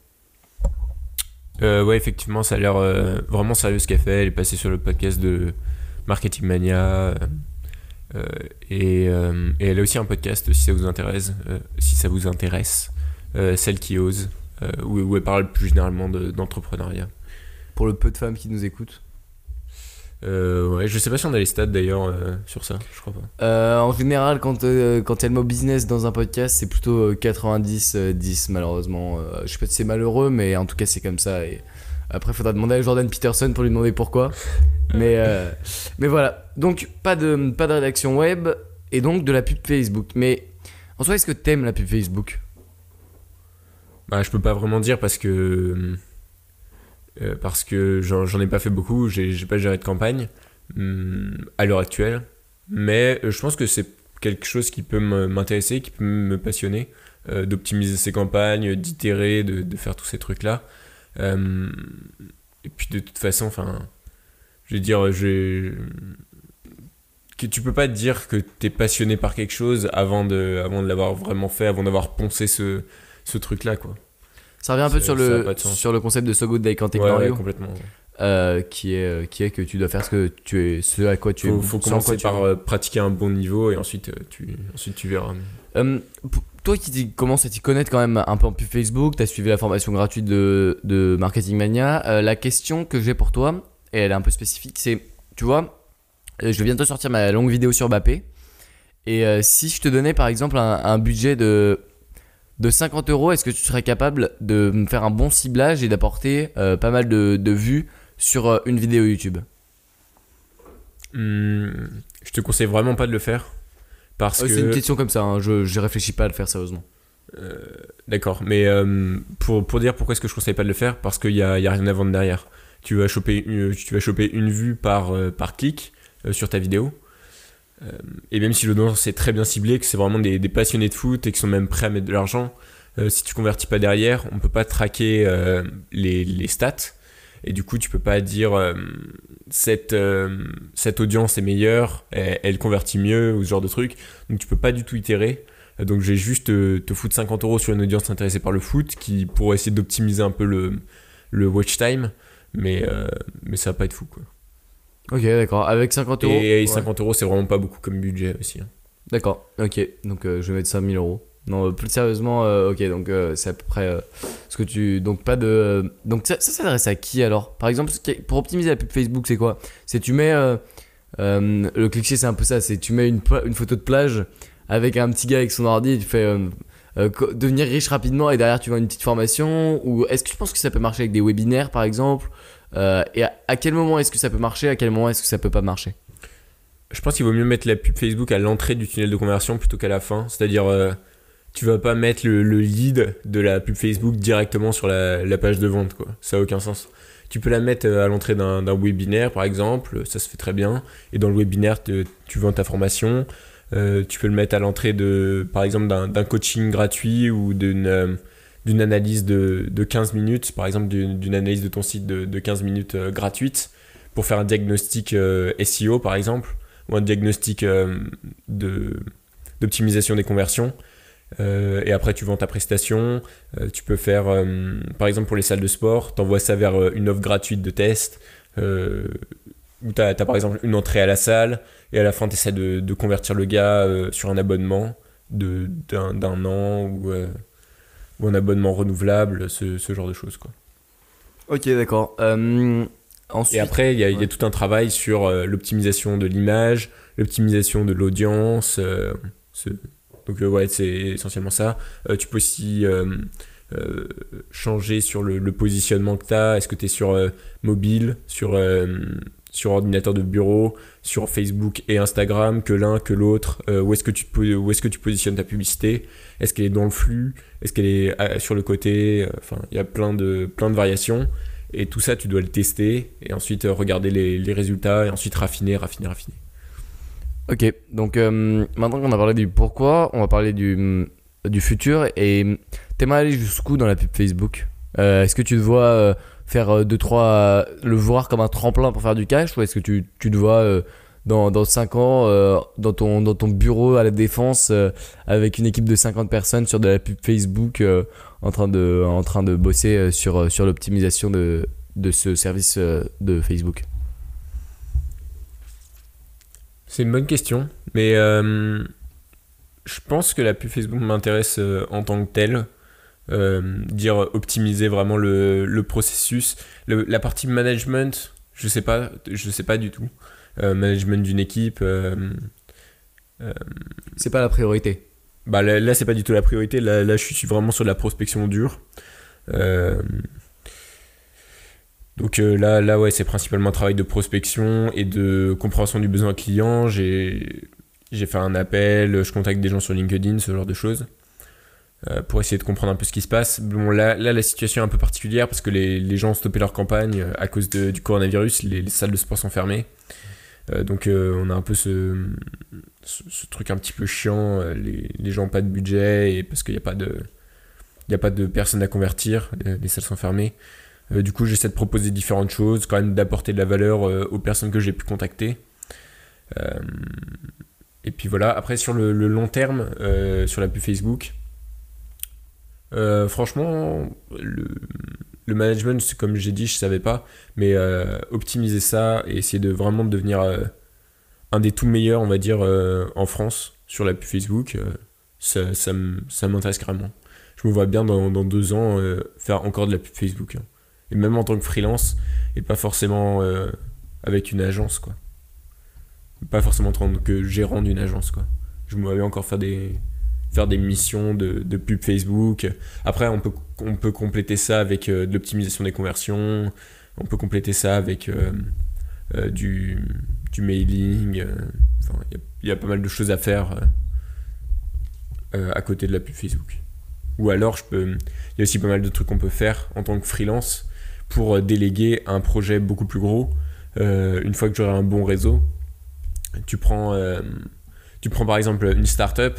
[SPEAKER 2] Euh, ouais, effectivement, ça a l'air euh, vraiment sérieux ce qu'elle fait. Elle est passée sur le podcast de Marketing Mania. et, elle a aussi un podcast si ça vous intéresse, si ça vous intéresse, celle qui ose, où, elle parle plus généralement de- d'entrepreneuriat.
[SPEAKER 1] Pour le peu de femmes qui nous écoutent.
[SPEAKER 2] Euh, ouais, je sais pas si on a les stats d'ailleurs euh, sur ça, je crois pas.
[SPEAKER 1] Euh, en général, quand euh, quand il y a le mot business dans un podcast, c'est plutôt euh, 90-10 malheureusement. Euh, je sais pas si c'est malheureux, mais en tout cas c'est comme ça. Et après, faudra demander à Jordan Peterson pour lui demander pourquoi. [laughs] mais euh, mais voilà. Donc pas de pas de rédaction web et donc de la pub Facebook. Mais en soi, est-ce que t'aimes la pub Facebook?
[SPEAKER 2] Bah, je peux pas vraiment dire parce que. Euh, parce que j'en ai pas fait beaucoup, j'ai pas géré de campagne hum, à l'heure actuelle. Mais euh, je pense que c'est quelque chose qui peut m'intéresser, qui peut me passionner, euh, d'optimiser ses campagnes, d'itérer, de, faire tous ces trucs-là. Et puis de toute façon, enfin, je veux dire, que tu peux pas te dire que t'es passionné par quelque chose avant de, avant de l'avoir vraiment fait, avant d'avoir poncé ce, ce truc-là, quoi.
[SPEAKER 1] Ça revient un peu sur le
[SPEAKER 2] de
[SPEAKER 1] sur le concept de So Good They Can't
[SPEAKER 2] Ouais,
[SPEAKER 1] Ignore
[SPEAKER 2] ouais,
[SPEAKER 1] You,
[SPEAKER 2] complètement.
[SPEAKER 1] euh, qui est euh, qui est que tu dois faire ce que tu es ce à quoi tu
[SPEAKER 2] Faut,
[SPEAKER 1] es
[SPEAKER 2] faut
[SPEAKER 1] ce en
[SPEAKER 2] commencer par euh, pratiquer un bon niveau et ensuite, tu, ensuite tu verras.
[SPEAKER 1] Euh, toi qui commences à t'y connaître quand même un peu en pub Facebook, tu as suivi la formation gratuite de, de Marketing Mania. euh, la question que j'ai pour toi, et elle est un peu spécifique, c'est, tu vois, je vais bientôt sortir ma longue vidéo sur Bappé. Et si je te donnais par exemple un, un budget de, de 50 euros, est-ce que tu serais capable de me faire un bon ciblage et d'apporter euh, pas mal de, de vues sur euh, une vidéo YouTube?
[SPEAKER 2] Hum, je te conseille vraiment pas de le faire. Parce
[SPEAKER 1] Euh,
[SPEAKER 2] que.
[SPEAKER 1] C'est une question comme ça, hein, je, je réfléchis pas à le faire sérieusement.
[SPEAKER 2] D'accord, mais pour, pour dire pourquoi est-ce que je conseille pas de le faire, parce qu'il y a, y a rien à vendre derrière. Tu vas choper une, tu vas choper une vue par, par clic sur ta vidéo. Euh, et même si l'audience est très bien ciblée, que c'est vraiment des, passionnés de foot et qui sont même prêts à mettre de l'argent, euh, si tu convertis pas derrière, on peut pas traquer euh, les, stats. Et du coup, tu peux pas dire cette, audience est meilleure, elle, convertit mieux ou ce genre de truc. Donc tu peux pas du tout itérer. Donc j'ai juste te, foutre 50 euros sur une audience intéressée par le foot qui pourrait essayer d'optimiser un peu le, watch time, mais, mais ça va pas être fou quoi.
[SPEAKER 1] Ok, d'accord. Avec 50 euros.
[SPEAKER 2] Et,
[SPEAKER 1] ouais.
[SPEAKER 2] 50 euros c'est vraiment pas beaucoup comme budget aussi. hein.
[SPEAKER 1] D'accord, ok. Donc euh, je vais mettre 5000 euros. Non, euh, plus sérieusement, euh, ok, donc euh, c'est à peu près euh, ce que tu. Donc pas de. donc ça, ça s'adresse à qui alors? Par exemple, ce qui est- pour optimiser la pub Facebook, c'est quoi? C'est tu mets. euh, euh, le cliché, c'est un peu ça c'est tu mets une, pla- une photo de plage avec un petit gars avec son ordi tu fais. euh, euh, co- devenir riche rapidement et derrière tu vends une petite formation ou est-ce que tu penses que ça peut marcher avec des webinaires par exemple? Et à, quel moment est-ce que ça peut marcher à quel moment est-ce que ça peut pas marcher
[SPEAKER 2] Je pense qu'il vaut mieux mettre la pub Facebook à l'entrée du tunnel de conversion plutôt qu'à la fin. C'est-à-dire, euh, tu vas pas mettre le, le lead de la pub Facebook directement sur la, page de vente, quoi. Ça a aucun sens. Tu peux la mettre euh, à l'entrée d'un webinaire, par exemple, ça se fait très bien. Et dans le webinaire, tu vends ta formation. Euh, tu peux le mettre à l'entrée de, par exemple, d'un coaching gratuit ou d'une euh, d'une analyse de, de 15 minutes, par exemple, d'une analyse de ton site de, de 15 minutes euh, gratuite pour faire un diagnostic euh, SEO, par exemple ou un diagnostic euh, d'optimisation des conversions. Et après, tu vends ta prestation. Tu peux faire, par exemple, pour les salles de sport, tu envoies ça vers une offre gratuite de test. Où tu as, par exemple une entrée à la salle. Et à la fin, tu essaies de, de convertir le gars sur un abonnement d'un an ou, ou un abonnement renouvelable, ce, ce genre de choses. Quoi.
[SPEAKER 1] Ok, d'accord. Euh, ensuite.
[SPEAKER 2] Et après, il y, a- il y
[SPEAKER 1] ouais.
[SPEAKER 2] a tout un travail sur euh, l'optimisation de l'image, l'optimisation de l'audience. euh, ce- donc, ouais, c'est essentiellement ça. Tu peux aussi changer sur le, le positionnement que tu as. Est-ce que tu es sur mobile, sur, sur ordinateur de bureau, sur Facebook et Instagram, que l'un, que l'autre Euh, Où est-ce que, tu est-ce que tu positionnes ta publicité? Est-ce qu'elle est dans le flux? Est-ce qu'elle est euh, sur le côté? Enfin, il y a plein de, plein de variations. Et tout ça, tu dois le tester et ensuite euh, regarder les, résultats et ensuite raffiner, raffiner, raffiner.
[SPEAKER 1] Ok, donc maintenant qu'on a parlé du pourquoi, on va parler du, du futur. Et t'aimerais aller jusqu'où dans la pub Facebook? Est-ce que tu te vois faire 2 trois le voir comme un tremplin pour faire du cash ou est-ce que tu, tu te vois euh, dans, dans 5 ans euh, dans, ton, dans ton bureau à la défense euh, avec une équipe de 50 personnes sur de la pub Facebook euh, en, train de, en train de bosser euh, sur, euh, sur l'optimisation de, de ce service euh, de Facebook?
[SPEAKER 2] C'est une bonne question, mais euh, je pense que la pub Facebook m'intéresse euh, en tant que telle. Euh, dire optimiser vraiment le, le processus. Le- la partie management, je sais pas, je sais pas du tout. Euh, management d'une équipe, euh,
[SPEAKER 1] C'est pas la priorité.
[SPEAKER 2] bah là, là, c'est pas du tout la priorité. Là, là, je suis vraiment sur de la prospection dure. Euh, donc euh, là, là, ouais, c'est principalement un travail de prospection et de compréhension du besoin client. J'ai j'ai fait un appel, je contacte des gens sur LinkedIn, ce genre de choses, pour essayer de comprendre un peu ce qui se passe. Bon, là, la situation est un peu particulière parce que les, les gens ont stoppé leur campagne euh, à cause du coronavirus. Les, les salles de sport sont fermées. Euh, donc euh, on a un peu ce, ce, truc un petit peu chiant. euh, Les, les gens n'ont pas de budget et parce qu'il n'y a pas de a pas de personnes à convertir, les, les salles sont fermées. Euh, du coup, j'essaie de proposer différentes choses, quand même d'apporter de la valeur euh, aux personnes que j'ai pu contacter. Euh, et puis voilà, après sur le, long terme, euh, sur la pub Facebook, euh, franchement, le, management, comme j'ai dit, je savais pas, mais euh, optimiser ça et essayer de vraiment devenir euh, un des tout meilleurs, on va dire, en France sur la pub Facebook, ça, ça m'intéresse carrément. Je me vois bien dans, dans deux ans faire encore de la pub Facebook. hein. Et même en tant que freelance, et pas forcément avec une agence, quoi. Pas forcément en tant que gérant d'une agence, quoi. Je me vois bien encore faire des, faire des missions de, pub Facebook. Après, on peut, on peut compléter ça avec euh, de l'optimisation des conversions. On peut compléter ça avec euh, euh, du, mailing. Enfin, il y y, a pas mal de choses à faire à côté de la pub Facebook. Ou alors, je peux, il y a aussi pas mal de trucs qu'on peut faire en tant que freelance pour déléguer un projet beaucoup plus gros. Une fois que j'aurai un bon réseau, tu prends, tu prends par exemple une startup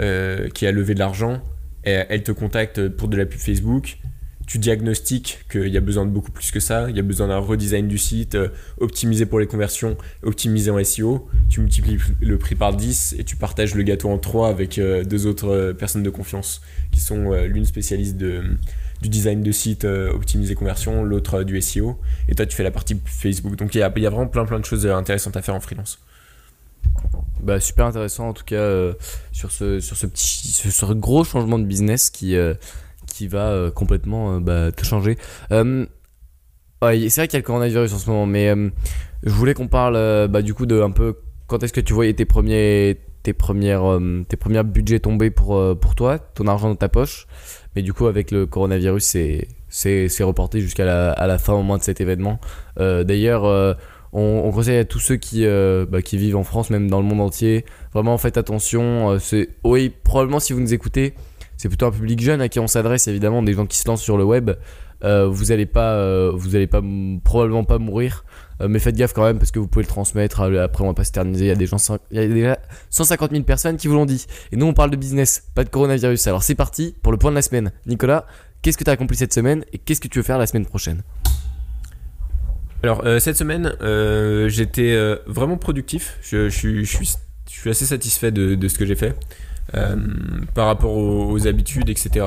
[SPEAKER 2] euh, qui a levé de l'argent, elle te contacte pour de la pub Facebook. Tu diagnostiques qu'il y a besoin de beaucoup plus que ça, il y a besoin d'un redesign du site, euh, optimisé pour les conversions, optimisé en SEO. Tu multiplies le prix par 10 et tu partages le gâteau en 3 avec euh, deux autres personnes de confiance qui sont l'une spécialiste de, du design de site optimisé conversion, l'autre du SEO. Et toi, tu fais la partie Facebook. Donc il y a, il y a vraiment plein plein de choses intéressantes à faire en freelance.
[SPEAKER 1] Bah, super intéressant en tout cas euh, sur, ce, sur ce petit ce gros changement de business qui, euh, qui va euh, complètement bah, te changer. C'est vrai qu'il y a le coronavirus en ce moment, mais je voulais qu'on parle bah, du coup de un peu quand est-ce que tu voyais tes premiers tes premières tes premiers budgets tomber pour pour toi, ton argent dans ta poche. Mais du coup avec le coronavirus c'est reporté jusqu'à la, à la fin au moins de cet événement. D'ailleurs on, on conseille à tous ceux qui, euh, bah, qui vivent en France, même dans le monde entier, vraiment faites attention. euh, c'est, oui, probablement si vous nous écoutez, c'est plutôt un public jeune à qui on s'adresse, évidemment, des gens qui se lancent sur le web. Euh, vous allez pas, euh, vous allez pas m- probablement pas mourir, euh, mais faites gaffe quand même parce que vous pouvez le transmettre. euh, Après, on va pas s'éterniser. Il y a des gens, il y a déjà 150 000 personnes qui vous l'ont dit. Et nous, on parle de business, pas de coronavirus. Alors c'est parti pour le point de la semaine. Nicolas, qu'est-ce que tu as accompli cette semaine et qu'est-ce que tu veux faire la semaine prochaine?
[SPEAKER 2] Alors, euh, cette semaine, euh, j'étais euh, vraiment productif. Je, je suis, je, suis, assez satisfait de, de ce que j'ai fait. Par rapport aux, habitudes, etc.,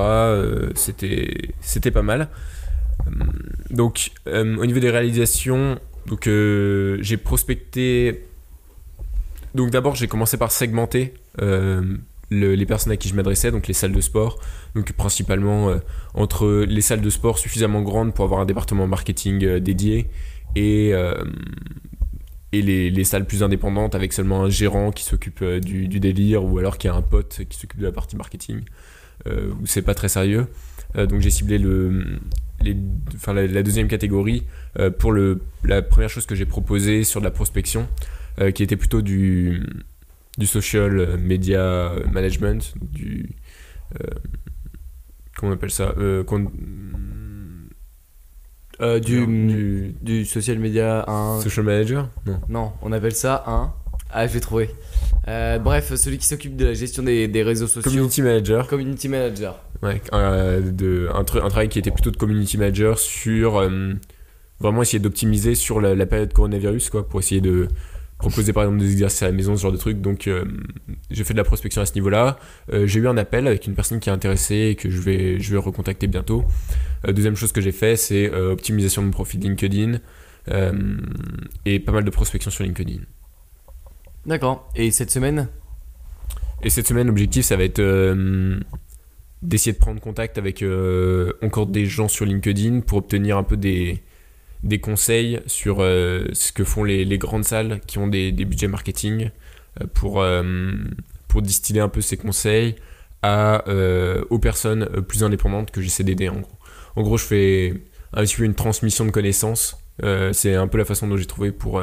[SPEAKER 2] c'était c'était pas mal. Donc, au niveau des réalisations, donc j'ai prospecté. Donc, d'abord, j'ai commencé par segmenter le- les personnes à qui je m'adressais, donc les salles de sport. Donc, principalement entre les salles de sport suffisamment grandes pour avoir un département marketing dédié et, euh, et les, les salles plus indépendantes avec seulement un gérant qui s'occupe euh, du, délire ou alors qui a un pote qui s'occupe de la partie marketing euh, où c'est pas très sérieux. Donc j'ai ciblé le, les, enfin, la, deuxième catégorie pour le, la première chose que j'ai proposée sur de la prospection qui était plutôt du, du social media management, du. comment on appelle ça Euh,
[SPEAKER 1] du,
[SPEAKER 2] du
[SPEAKER 1] du social media, un.
[SPEAKER 2] social manager? Non.
[SPEAKER 1] Non, on appelle ça un. Ah, je vais trouver. Euh, bref, celui qui s'occupe de la gestion des, des réseaux sociaux.
[SPEAKER 2] Community manager.
[SPEAKER 1] Community manager.
[SPEAKER 2] Ouais, de, un, tru- un travail qui était plutôt de community manager sur euh, vraiment essayer d'optimiser sur la, la période coronavirus, quoi, pour essayer de proposer par exemple des exercices à la maison, ce genre de trucs. Donc euh, j'ai fait de la prospection à ce niveau-là. Euh, j'ai eu un appel avec une personne qui est intéressée et que je vais, je vais recontacter bientôt. Euh, deuxième chose que j'ai fait, c'est optimisation de mon profil LinkedIn et pas mal de prospection sur LinkedIn.
[SPEAKER 1] D'accord. Et cette semaine?
[SPEAKER 2] Et cette semaine, l'objectif, ça va être d'essayer de prendre contact avec encore des gens sur LinkedIn pour obtenir un peu des, des conseils sur euh, ce que font les, grandes salles qui ont des, budgets marketing euh, pour, euh, pour distiller un peu ces conseils à, aux personnes plus indépendantes que j'essaie d'aider en gros. En gros, je fais un petit peu une transmission de connaissances. C'est un peu la façon dont j'ai trouvé pour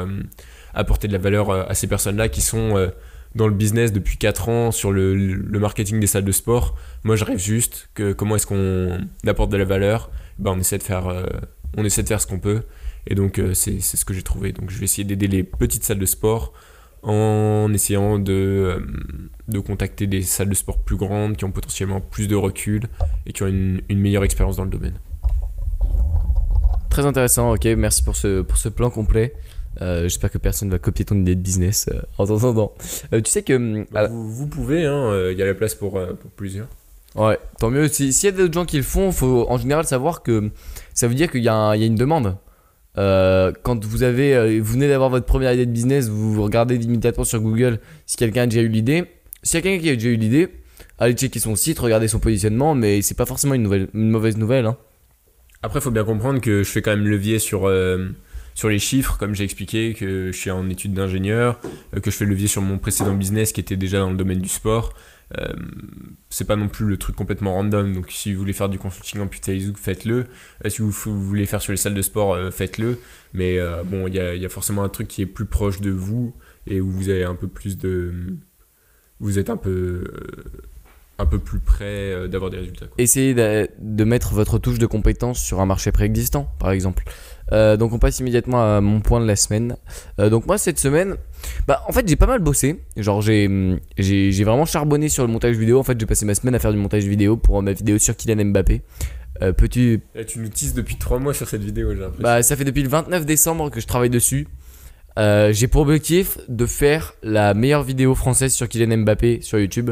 [SPEAKER 2] apporter de la valeur à ces personnes-là qui sont dans le business depuis 4 ans sur le, le marketing des salles de sport. Moi, j'arrive juste que comment est-ce qu'on apporte de la valeur? Ben, on essaie de faire on essaie de faire ce qu'on peut et donc euh, c'est ce que j'ai trouvé. Donc je vais essayer d'aider les petites salles de sport en essayant de, euh, de contacter des salles de sport plus grandes qui ont potentiellement plus de recul et qui ont une, une meilleure expérience dans le domaine.
[SPEAKER 1] Très intéressant, ok, merci pour ce, pour ce plan complet. Euh, J'espère que personne va copier ton idée de business euh, en t'entendant. Euh, tu sais que. à-
[SPEAKER 2] vous, vous pouvez, il hein, il y a la place pour, pour plusieurs.
[SPEAKER 1] Ouais, tant mieux. Si- S'il y a d'autres gens qui le font, faut en général savoir que ça veut dire qu'il y, a une demande. Euh, quand vous avez, euh, vous venez d'avoir votre première idée de business, vous regardez immédiatement sur Google si quelqu'un a déjà eu l'idée. S'il y a quelqu'un qui a déjà eu l'idée, allez checker son site, regardez son positionnement, mais c'est pas forcément une, mauvaise nouvelle. Hein.
[SPEAKER 2] Après, faut bien comprendre que je fais quand même levier sur, euh, sur les chiffres, comme j'ai expliqué, que je suis en études d'ingénieur, que je fais levier sur mon précédent business qui était déjà dans le domaine du sport. Euh, c'est pas non plus le truc complètement random. Donc, si vous voulez faire du consulting en Putaizouk, faites-le. Euh, si vous, voulez faire sur les salles de sport, euh, faites-le. Mais bon, il y a, forcément un truc qui est plus proche de vous et où vous avez un peu plus de. Vous êtes un peu. un peu plus près d'avoir des résultats.
[SPEAKER 1] Essayez de, de mettre votre touche de compétence sur un marché préexistant, par exemple. Donc on passe immédiatement à mon point de la semaine. Donc moi cette semaine, bah en fait j'ai pas mal bossé. Genre j'ai hum, j'ai j'ai vraiment charbonné sur le montage vidéo. En fait j'ai passé ma semaine à faire du montage vidéo pour euh, ma vidéo sur Kylian Mbappé. Euh, Petit,
[SPEAKER 2] Là, tu nous teases depuis 3 mois sur cette vidéo, j'ai l'impression.
[SPEAKER 1] bah ça fait depuis le 29 décembre que je travaille dessus. Euh, j'ai pour objectif de faire la meilleure vidéo française sur Kylian Mbappé sur YouTube.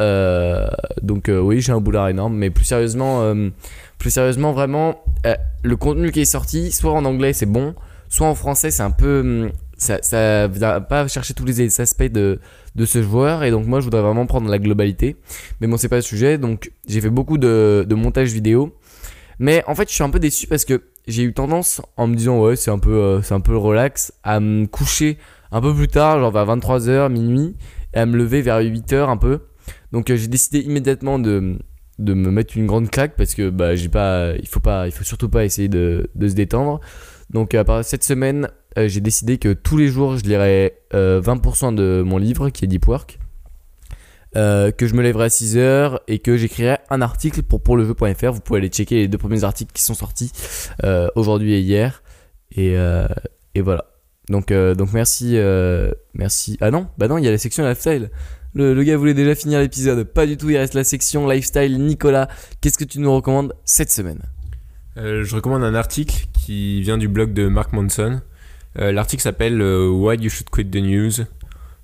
[SPEAKER 1] Euh, donc euh, oui, j'ai un boulard énorme, mais plus sérieusement, euh, plus sérieusement, vraiment, le contenu qui est sorti, soit en anglais c'est bon, soit en français c'est un peu, hum, ça, ça va pas chercher tous les aspects de, de ce joueur, et donc moi je voudrais vraiment prendre la globalité. Mais bon, c'est pas le sujet, donc j'ai fait beaucoup de, de montage vidéo, mais en fait je suis un peu déçu parce que j'ai eu tendance en me disant ouais c'est un peu, euh, c'est un peu relax à me coucher un peu plus tard, genre vers 23h, minuit, et à me lever vers 8h un peu. Donc euh, j'ai décidé immédiatement de, de me mettre une grande claque parce que bah, j'ai pas, il faut pas, il faut surtout pas essayer de, de se détendre. Donc à part cette semaine, euh, j'ai décidé que tous les jours je lirais euh, 20% de mon livre qui est Deep Work. Euh, que je me lèverai à 6h et que j'écrirai un article pour pour le jeu.fr. Vous pouvez aller checker les deux premiers articles qui sont sortis euh, aujourd'hui et hier. Et, voilà. Donc, merci, merci. Ah non, bah non, il y a la section lifestyle. Le, gars voulait déjà finir l'épisode. Pas du tout, il reste la section lifestyle. Nicolas, qu'est-ce que tu nous recommandes cette semaine?
[SPEAKER 2] Je recommande un article qui vient du blog de Mark Manson. Euh, L'article s'appelle euh, Why You Should Quit the News.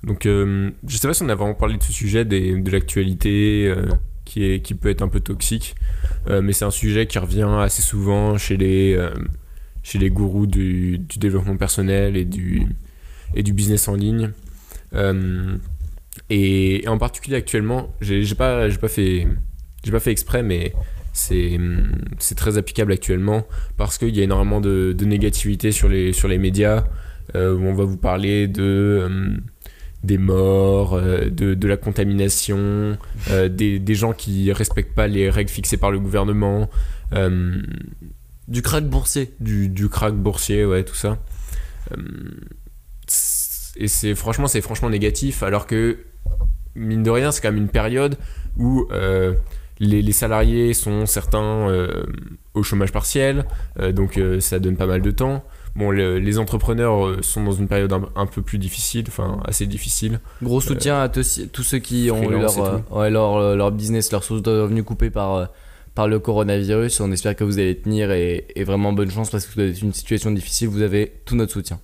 [SPEAKER 2] Donc, euh, je sais pas si on a vraiment parlé de ce sujet, de l'actualité, euh, qui, qui peut être un peu toxique, mais c'est un sujet qui revient assez souvent chez les, chez les gourous du, développement personnel et du, et du business en ligne. Et, en particulier actuellement, j'ai pas, pas pas fait exprès, mais c'est c'est très applicable actuellement parce qu'il y a énormément de, de négativité sur les, sur les médias euh, où on va vous parler de euh, des morts, euh, de, de la contamination, euh, des, des gens qui respectent pas les règles fixées par le gouvernement, euh,
[SPEAKER 1] Du crack boursier.
[SPEAKER 2] du, du crack boursier, ouais, tout ça. Et c'est franchement, c'est franchement négatif, alors que mine de rien, c'est quand même une période où les, les salariés sont certains euh, au chômage partiel, euh, donc euh, ça donne pas mal de temps. Bon, le- les entrepreneurs sont dans une période un, un peu plus difficile, enfin assez difficile.
[SPEAKER 1] Gros soutien à tous, tous ceux qui ont leur, ouais, leur, leur business, leur source de revenus coupée par, par le coronavirus. On espère que vous allez tenir et, et vraiment bonne chance parce que vous êtes une situation difficile. Vous avez tout notre soutien.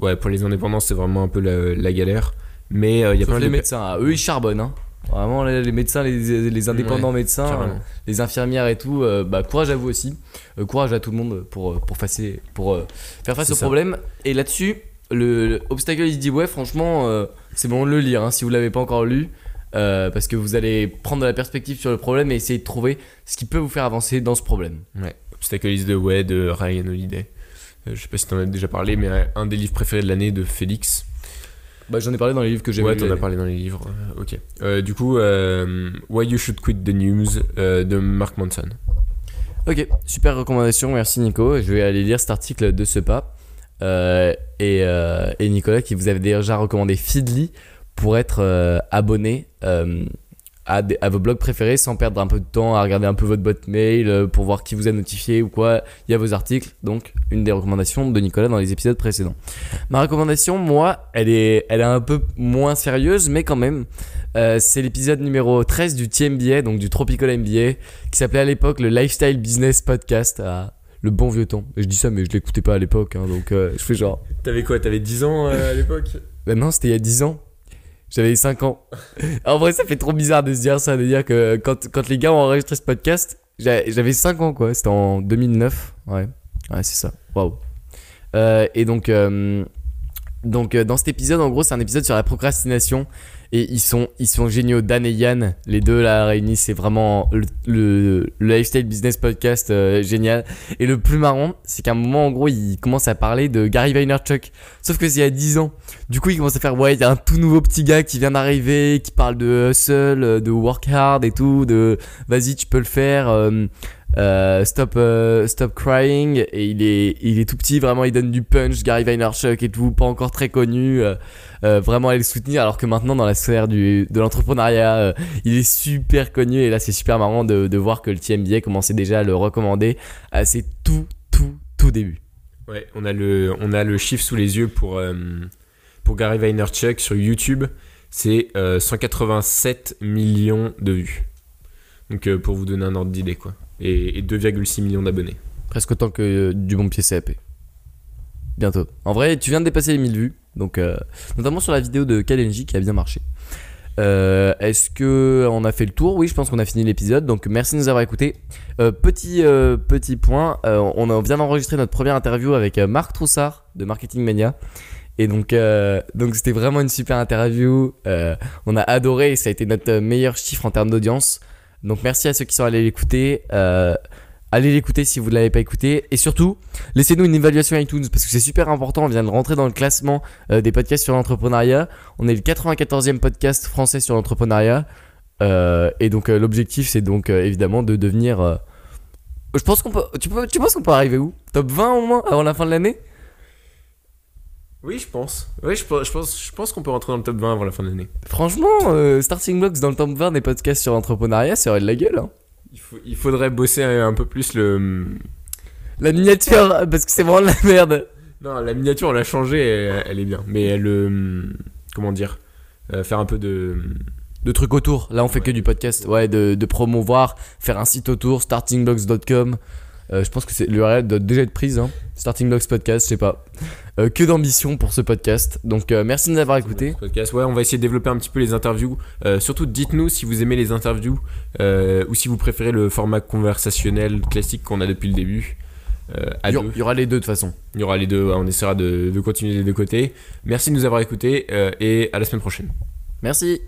[SPEAKER 2] Ouais, pour les indépendants, c'est vraiment un peu la, la galère. Mais il y a pas
[SPEAKER 1] Sauf
[SPEAKER 2] mal
[SPEAKER 1] les
[SPEAKER 2] de...
[SPEAKER 1] médecins, eux ils charbonnent. Hein. Vraiment, les, les médecins, les, les indépendants médecins,
[SPEAKER 2] carrément.
[SPEAKER 1] euh, les infirmières et tout, euh, bah, courage à vous aussi. Euh, courage à tout le monde pour, pour, facer- pour euh, faire face au problème. Et là-dessus, le, le Obstacle is the Way, franchement, c'est bon de le lire hein, si vous l'avez pas encore lu. parce que vous allez prendre de la perspective sur le problème et essayer de trouver ce qui peut vous faire avancer dans ce problème.
[SPEAKER 2] Ouais. Obstacle is the Way de Ryan Holiday. Je sais pas si t'en as déjà parlé, mais un des livres préférés de l'année de Félix.
[SPEAKER 1] Bah, J'en ai parlé dans les livres que j'ai
[SPEAKER 2] Ouais, t'en as
[SPEAKER 1] l'année.
[SPEAKER 2] parlé dans les livres. euh, ok. Euh, du coup, euh, Why You Should Quit the News euh, de Mark Manson.
[SPEAKER 1] Ok, super recommandation, merci Nico. Je vais aller lire cet article de ce pas. Euh, et, euh, et Nicolas qui vous avait déjà recommandé Feedly pour être euh, abonné euh, à, des- à vos blogs préférés sans perdre un peu de temps à regarder un peu votre boîte mail euh, pour voir qui vous a notifié ou quoi. Il y a vos articles, donc une des recommandations de Nicolas dans les épisodes précédents. Ma recommandation, moi, elle est, elle est un peu moins sérieuse, mais quand même, euh, c'est l'épisode numéro 13 du TMBA, donc du Tropical MBA, qui s'appelait à l'époque le Lifestyle Business Podcast, à le bon vieux temps. Et je dis ça, mais je l'écoutais pas à l'époque, hein, donc euh, je fais genre.
[SPEAKER 2] T'avais quoi T'avais 10 ans euh, à l'époque?
[SPEAKER 1] Ben non, c'était il y a 10 ans. J'avais 5 ans. en vrai, ça fait trop bizarre de se dire ça, de dire que quand, quand les gars ont enregistré ce podcast, j'a- j'avais 5 ans, quoi. C'était en 2009. Ouais, ouais c'est ça. Waouh. Euh, et donc, euh, donc euh, dans cet épisode, en gros, c'est un épisode sur la procrastination. Et ils sont, géniaux. Dan et Yann, les deux là réunis, c'est vraiment le, le, le Lifestyle Business Podcast euh, génial. Et le plus marrant, c'est qu'à un moment, en gros, ils commencent à parler de Gary Vaynerchuk. Sauf que c'est il y a 10 ans. Du coup, ils commencent à faire, ouais, il y a un tout nouveau petit gars qui vient d'arriver, qui parle de hustle, euh, de work hard et tout, de vas-y, tu peux le faire, euh, stop, euh, stop crying. Et il est, il est tout petit, vraiment, il donne du punch, Gary Vaynerchuk et tout, pas encore très connu. euh, vraiment aller le soutenir, alors que maintenant, dans la sphère du, de l'entrepreneuriat, il est super connu. Et là, c'est super marrant de, voir que le TMBA commençait déjà à le recommander à ses tout, tout, tout débuts.
[SPEAKER 2] Ouais, on a le, on a le chiffre sous les yeux pour, pour Gary Vaynerchuk sur YouTube. C'est euh, 187 millions de vues. Donc pour vous donner un ordre d'idée quoi. Et, et 2,6 millions d'abonnés.
[SPEAKER 1] Presque autant que euh, du bon pied CAP. Bientôt. En vrai, tu viens de dépasser les 1000 vues. Donc, euh, notamment sur la vidéo de Kalenji qui a bien marché. Euh, Est-ce que on a fait le tour? Oui, je pense qu'on a fini l'épisode. Donc, merci de nous avoir écoutés. Petit, petit point. on a- vient d'enregistrer notre première interview avec Marc Troussard de Marketing Mania. Et donc, donc c'était vraiment une super interview. On a adoré ça a été notre meilleur chiffre en termes d'audience. Donc, merci à ceux qui sont allés l'écouter. Euh, allez l'écouter si vous ne l'avez pas écouté. Et surtout, laissez-nous une évaluation iTunes parce que c'est super important. On vient de rentrer dans le classement euh, des podcasts sur l'entrepreneuriat. On est le 94e podcast français sur l'entrepreneuriat. Euh, et donc, l'objectif, c'est donc évidemment de devenir. Je pense qu'on peut. Tu penses qu'on peut arriver où? Top 20 au moins avant la fin de l'année?
[SPEAKER 2] Oui, je pense. Oui, je pense, je pense, je pense qu'on peut rentrer dans le top 20 avant la fin de l'année.
[SPEAKER 1] Franchement, euh, Starting Blocks dans le top 20 des podcasts sur l'entrepreneuriat, ça aurait de la gueule. hein.
[SPEAKER 2] Il, faut, il faudrait bosser un, un peu plus le.
[SPEAKER 1] La miniature, parce que c'est vraiment de la merde.
[SPEAKER 2] Non, la miniature, on l'a changée, elle, elle est bien. Mais le. Comment dire euh, Faire un peu de.
[SPEAKER 1] de trucs autour. Là, on fait
[SPEAKER 2] Ouais.
[SPEAKER 1] que du podcast. Ouais, de, de promouvoir, faire un site autour, startingblocks.com. Euh, je pense que c'est l'URL doit déjà être prise. Hein. Startingblocks podcast, je sais pas. Euh, que d'ambition pour ce podcast. Donc, euh, merci de nous avoir écoutés.
[SPEAKER 2] Podcast. Ouais, on va essayer de développer un petit peu les interviews. Surtout, dites-nous si vous aimez les interviews ou si vous préférez le format conversationnel classique qu'on a depuis le début.
[SPEAKER 1] Il y, aura- il y aura les deux de toute façon.
[SPEAKER 2] Il y aura les deux, ouais, on essaiera de, de continuer des deux côtés. Merci de nous avoir écoutés et à la semaine prochaine.
[SPEAKER 1] Merci.